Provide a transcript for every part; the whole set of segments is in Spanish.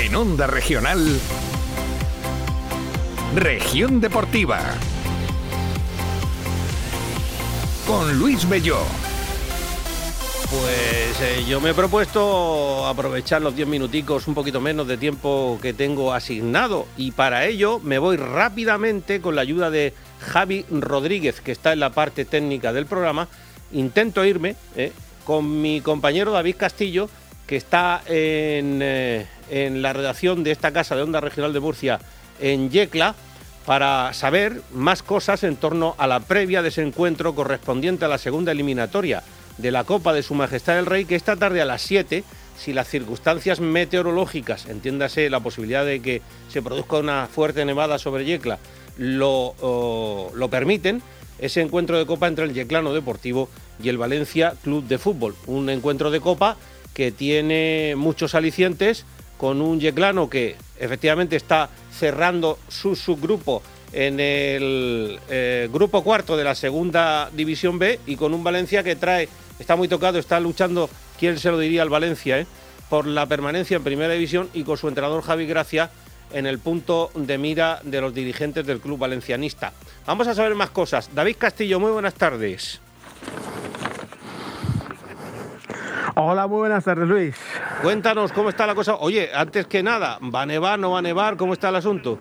En Onda Regional, Región Deportiva. Con Luis Belló. Pues eh, yo me he propuesto aprovechar los 10 minuticos, un poquito menos de tiempo que tengo asignado y para ello me voy rápidamente con la ayuda de Javi Rodríguez, que está en la parte técnica del programa. Intento irme eh, con mi compañero David Castillo, que está en, eh, en la redacción de esta casa de Onda Regional de Murcia en Yecla para saber más cosas en torno a la previa de ese encuentro correspondiente a la segunda eliminatoria de la Copa de Su Majestad el Rey, que esta tarde a las 7, si las circunstancias meteorológicas, entiéndase la posibilidad de que se produzca una fuerte nevada sobre Yecla, lo, lo permiten, ese encuentro de Copa entre el Yeclano Deportivo y el Valencia Club de Fútbol. Un encuentro de Copa que tiene muchos alicientes, con un Yeclano que efectivamente está cerrando su subgrupo en el eh, grupo cuarto de la segunda división B y con un Valencia que trae, está muy tocado, está luchando, quién se lo diría al Valencia, eh, por la permanencia en primera división y con su entrenador Javi Gracia en el punto de mira de los dirigentes del club valencianista. Vamos a saber más cosas. David Castillo, muy buenas tardes. Hola, muy buenas tardes, Luis. Cuéntanos cómo está la cosa. Oye, antes que nada, ¿va a nevar, no va a nevar? ¿Cómo está el asunto?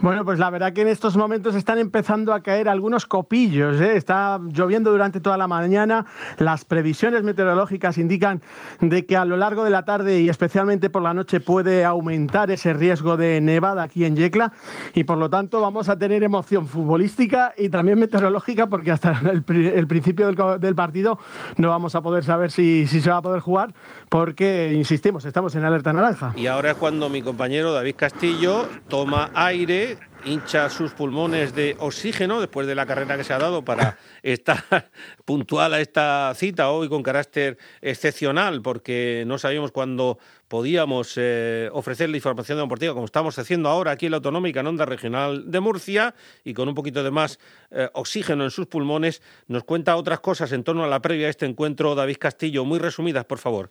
Bueno, pues la verdad que en estos momentos están empezando a caer algunos copillos. ¿eh? Está lloviendo durante toda la mañana. Las previsiones meteorológicas indican de que a lo largo de la tarde y especialmente por la noche puede aumentar ese riesgo de nevada aquí en Yecla y por lo tanto vamos a tener emoción futbolística y también meteorológica porque hasta el, principio del, partido no vamos a poder saber si, si se va a poder jugar porque, insistimos, estamos en alerta naranja. Y ahora es cuando mi compañero David Castillo toma aire hincha sus pulmones de oxígeno después de la carrera que se ha dado para estar puntual a esta cita hoy con carácter excepcional, porque no sabíamos cuándo podíamos eh, ofrecer la información deportiva como estamos haciendo ahora aquí en la Autonómica en Onda Regional de Murcia y con un poquito de más eh, oxígeno en sus pulmones, nos cuenta otras cosas en torno a la previa de este encuentro. David Castillo, muy resumidas, por favor.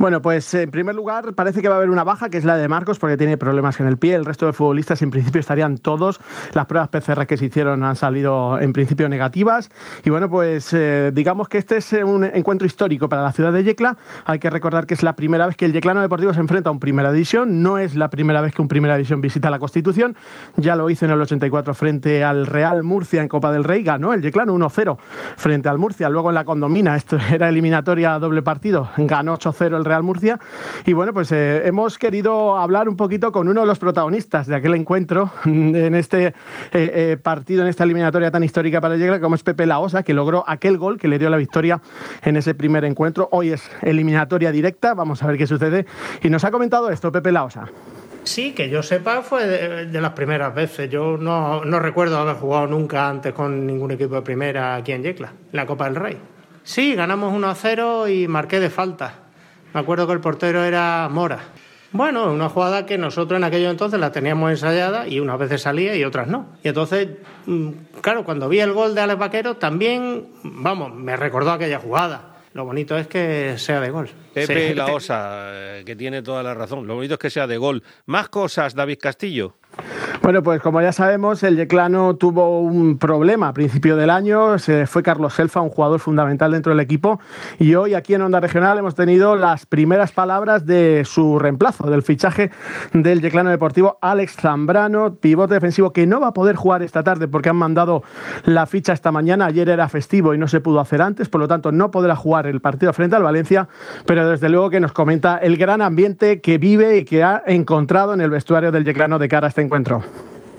Bueno, pues en primer lugar parece que va a haber una baja, que es la de Marcos, porque tiene problemas en el pie. El resto de futbolistas en principio estarían todos. Las pruebas PCR que se hicieron han salido en principio negativas. Y bueno, pues eh, digamos que este es un encuentro histórico para la ciudad de Yecla. Hay que recordar que es la primera vez que el Yeclano Deportivo se enfrenta a un Primera División. No es la primera vez que un Primera División visita la Constitución. Ya lo hizo en el 84 frente al Real Murcia en Copa del Rey. Ganó el Yeclano 1-0 frente al Murcia. Luego en la Condomina, esto era eliminatoria doble partido, ganó 8-0 el Real Murcia. Y bueno, pues eh, hemos querido hablar un poquito con uno de los protagonistas de aquel encuentro, en este eh, eh, partido, en esta eliminatoria tan histórica para Yegla, como es Pepe Laosa, que logró aquel gol que le dio la victoria en ese primer encuentro. Hoy es eliminatoria directa, vamos a ver qué sucede. Y nos ha comentado esto Pepe Laosa. Sí, que yo sepa, fue de, las primeras veces. Yo no, no, recuerdo haber jugado nunca antes con ningún equipo de primera aquí en Yecla, la Copa del Rey. Sí, ganamos 1 a 0 y marqué de falta. Me acuerdo que el portero era Mora. Bueno, una jugada que nosotros en aquello entonces la teníamos ensayada y unas veces salía y otras no. Y entonces, mm, claro, cuando vi el gol de Alex Vaquero también, vamos, me recordó aquella jugada. Lo bonito es que sea de gol. Pepe La Osa, eh, que tiene toda la razón. Lo bonito es que sea de gol. Más cosas, David Castillo. Bueno, pues como ya sabemos, el Yeclano tuvo un problema a principio del año. Se fue Carlos Selfa, un jugador fundamental dentro del equipo. Y hoy aquí en Onda Regional hemos tenido las primeras palabras de su reemplazo, del fichaje del Yeclano Deportivo, Alex Zambrano, pivote defensivo que no va a poder jugar esta tarde porque han mandado la ficha esta mañana. Ayer era festivo y no se pudo hacer antes, por lo tanto no podrá jugar el partido frente al Valencia. Pero desde luego que nos comenta el gran ambiente que vive y que ha encontrado en el vestuario del Yeclano de cara a este encuentro.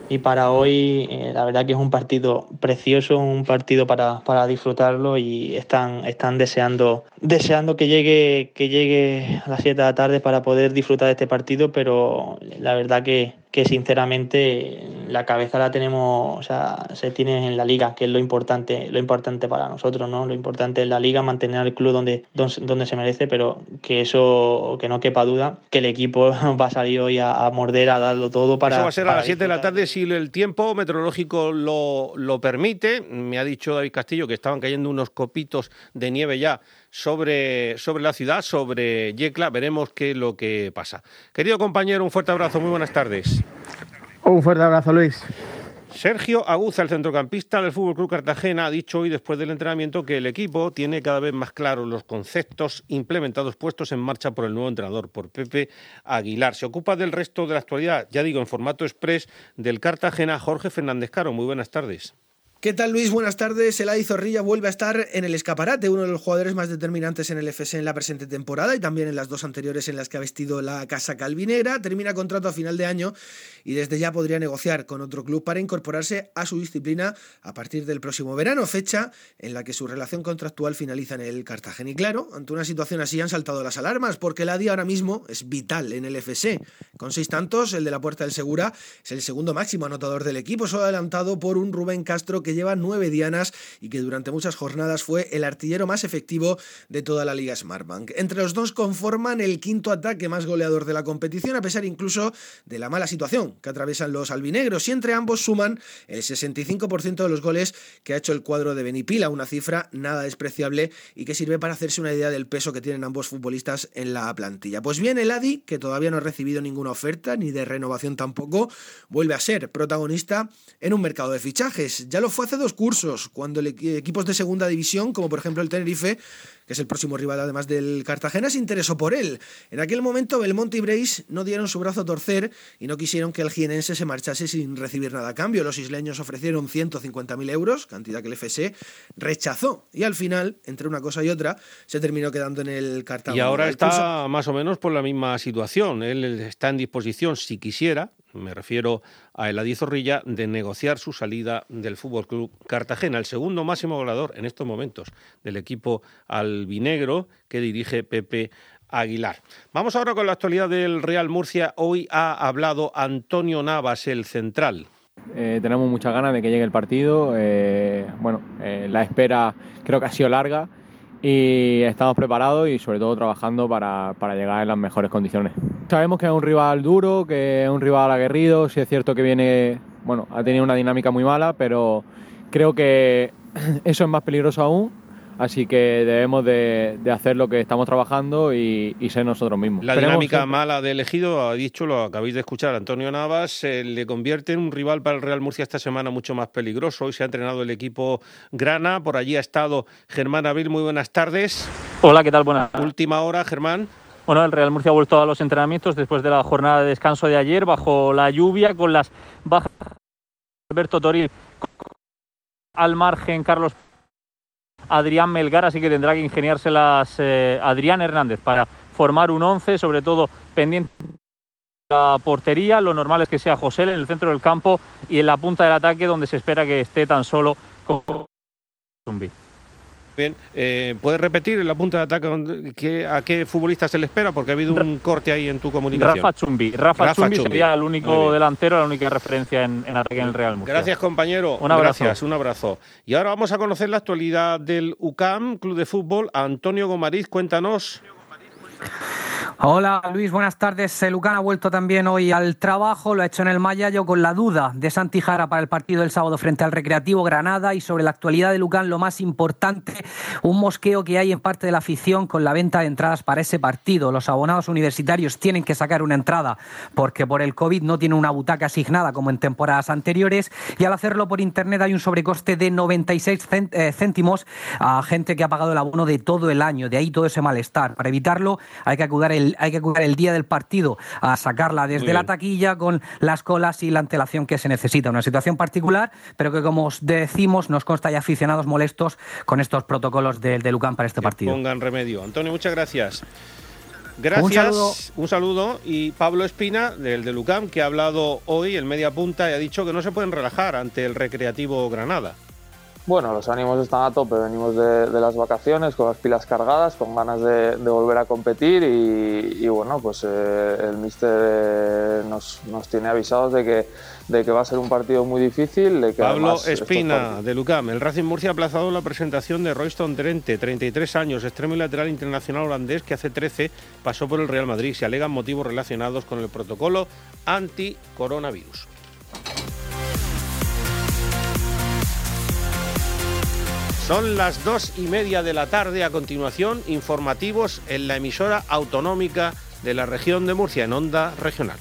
Y para hoy eh, la verdad que es un partido precioso, un partido para, para disfrutarlo y están, están deseando, deseando que llegue, que llegue a las 7 de la tarde para poder disfrutar de este partido, pero la verdad que, que sinceramente la cabeza la tenemos, o sea, se tiene en la liga, que es lo importante, lo importante para nosotros, ¿no? Lo importante es la liga, mantener el club donde, donde, se merece, pero que eso, que no quepa duda, que el equipo va a salir hoy a, morder, a darlo todo para. Eso va a ser a las 7 de la tarde si el tiempo meteorológico lo, lo permite. Me ha dicho David Castillo que estaban cayendo unos copitos de nieve ya sobre, sobre la ciudad, sobre Yecla. Veremos qué es lo que pasa. Querido compañero, un fuerte abrazo, muy buenas tardes. Un fuerte abrazo, Luis. Sergio Aguza, el centrocampista del Fútbol Club Cartagena, ha dicho hoy después del entrenamiento que el equipo tiene cada vez más claros los conceptos implementados puestos en marcha por el nuevo entrenador, por Pepe Aguilar. Se ocupa del resto de la actualidad, ya digo, en formato express del Cartagena, Jorge Fernández Caro. Muy buenas tardes. ¿Qué tal Luis? Buenas tardes. Eladi Zorrilla vuelve a estar en el escaparate, uno de los jugadores más determinantes en el FC en la presente temporada y también en las dos anteriores en las que ha vestido la casa calvinera. Termina contrato a final de año y desde ya podría negociar con otro club para incorporarse a su disciplina a partir del próximo verano, fecha en la que su relación contractual finaliza en el Cartagena. Y claro, ante una situación así han saltado las alarmas porque Eladi ahora mismo es vital en el FC. Con seis tantos, el de la Puerta del Segura es el segundo máximo anotador del equipo, solo adelantado por un Rubén Castro que lleva nueve dianas y que durante muchas jornadas fue el artillero más efectivo de toda la Liga Smartbank. Entre los dos conforman el quinto ataque más goleador de la competición, a pesar incluso de la mala situación que atraviesan los albinegros, y entre ambos suman el 65% de los goles que ha hecho el cuadro de Benipila, una cifra nada despreciable y que sirve para hacerse una idea del peso que tienen ambos futbolistas en la plantilla. Pues bien, el Adi, que todavía no ha recibido ninguna oferta, ni de renovación tampoco, vuelve a ser protagonista en un mercado de fichajes. Ya lo fue hace dos cursos, cuando equipos de segunda división, como por ejemplo el Tenerife, que es el próximo rival además del Cartagena, se interesó por él. En aquel momento Belmonte y Breis no dieron su brazo a torcer y no quisieron que el jienense se marchase sin recibir nada a cambio. Los isleños ofrecieron 150.000 euros, cantidad que el FC rechazó. Y al final, entre una cosa y otra, se terminó quedando en el Cartagena. Y ahora está más o menos por la misma situación. Él está en disposición, si quisiera, me refiero a Eladi Zorrilla, de negociar su salida del Fútbol Club Cartagena, el segundo máximo goleador en estos momentos del equipo albinegro que dirige Pepe Aguilar. Vamos ahora con la actualidad del Real Murcia. Hoy ha hablado Antonio Navas, el central. Eh, tenemos muchas ganas de que llegue el partido. Eh, bueno, eh, la espera creo que ha sido larga y estamos preparados y sobre todo trabajando para, para, llegar en las mejores condiciones. Sabemos que es un rival duro, que es un rival aguerrido, si es cierto que viene, bueno, ha tenido una dinámica muy mala, pero creo que eso es más peligroso aún Así que debemos de, hacer lo que estamos trabajando y, ser nosotros mismos. La dinámica mala de elegido, ha dicho, lo acabáis de escuchar, Antonio Navas, le convierte en un rival para el Real Murcia esta semana mucho más peligroso. Hoy se ha entrenado el equipo Grana, por allí ha estado Germán Abril, muy buenas tardes. Hola, ¿qué tal? Buenas. Última hora, Germán. Bueno, el Real Murcia ha vuelto a los entrenamientos después de la jornada de descanso de ayer, bajo la lluvia, con las bajas. Alberto Toril al margen, Carlos Adrián Melgar, así que tendrá que ingeniárselas eh, Adrián Hernández para formar un 11, sobre todo pendiente de la portería. Lo normal es que sea José en el centro del campo y en la punta del ataque donde se espera que esté tan solo con Zumbi. Bien, eh, ¿puedes repetir en la punta de ataque a qué futbolista se le espera? Porque ha habido un corte ahí en tu comunicación. Rafa Chumbi. Rafa, Chumbi, sería el único delantero, la única referencia en, ataque en el Real Murcia. Gracias, compañero. Un abrazo. Gracias, un abrazo. Y ahora vamos a conocer la actualidad del UCAM, Club de Fútbol. Antonio Gomariz, cuéntanos. Hola Luis, buenas tardes. El Lucan ha vuelto también hoy al trabajo, lo ha hecho en el Mayayo con la duda de Santi Jara para el partido del sábado frente al Recreativo Granada y sobre la actualidad de Lucan lo más importante, un mosqueo que hay en parte de la afición con la venta de entradas para ese partido. Los abonados universitarios tienen que sacar una entrada porque por el COVID no tienen una butaca asignada como en temporadas anteriores y al hacerlo por internet hay un sobrecoste de 96 eh, céntimos a gente que ha pagado el abono de todo el año, de ahí todo ese malestar. Para evitarlo hay que acudir el hay que acudir el día del partido a sacarla desde la taquilla con las colas y la antelación que se necesita. Una situación particular, pero que como os decimos, nos consta hay aficionados molestos con estos protocolos del de Lucan para este partido. Pongan remedio. Antonio, muchas gracias. Gracias, un saludo. Y Pablo Espina, del de Lucam, que ha hablado hoy en media punta y ha dicho que no se pueden relajar ante el Recreativo Granada. Bueno, los ánimos están a tope, venimos de, las vacaciones con las pilas cargadas, con ganas de, volver a competir y, bueno, pues eh, el míster eh, nos, tiene avisados de que, de que va a ser un partido muy difícil. De que Pablo Espina, de Lucam. El Racing Murcia ha aplazado la presentación de Royston Trente, 33 años, extremo y lateral internacional holandés que hace 13 pasó por el Real Madrid. Se alegan motivos relacionados con el protocolo anti-coronavirus. Son las dos y media de la tarde. A continuación, informativos en la emisora autonómica de la región de Murcia, en Onda Regional.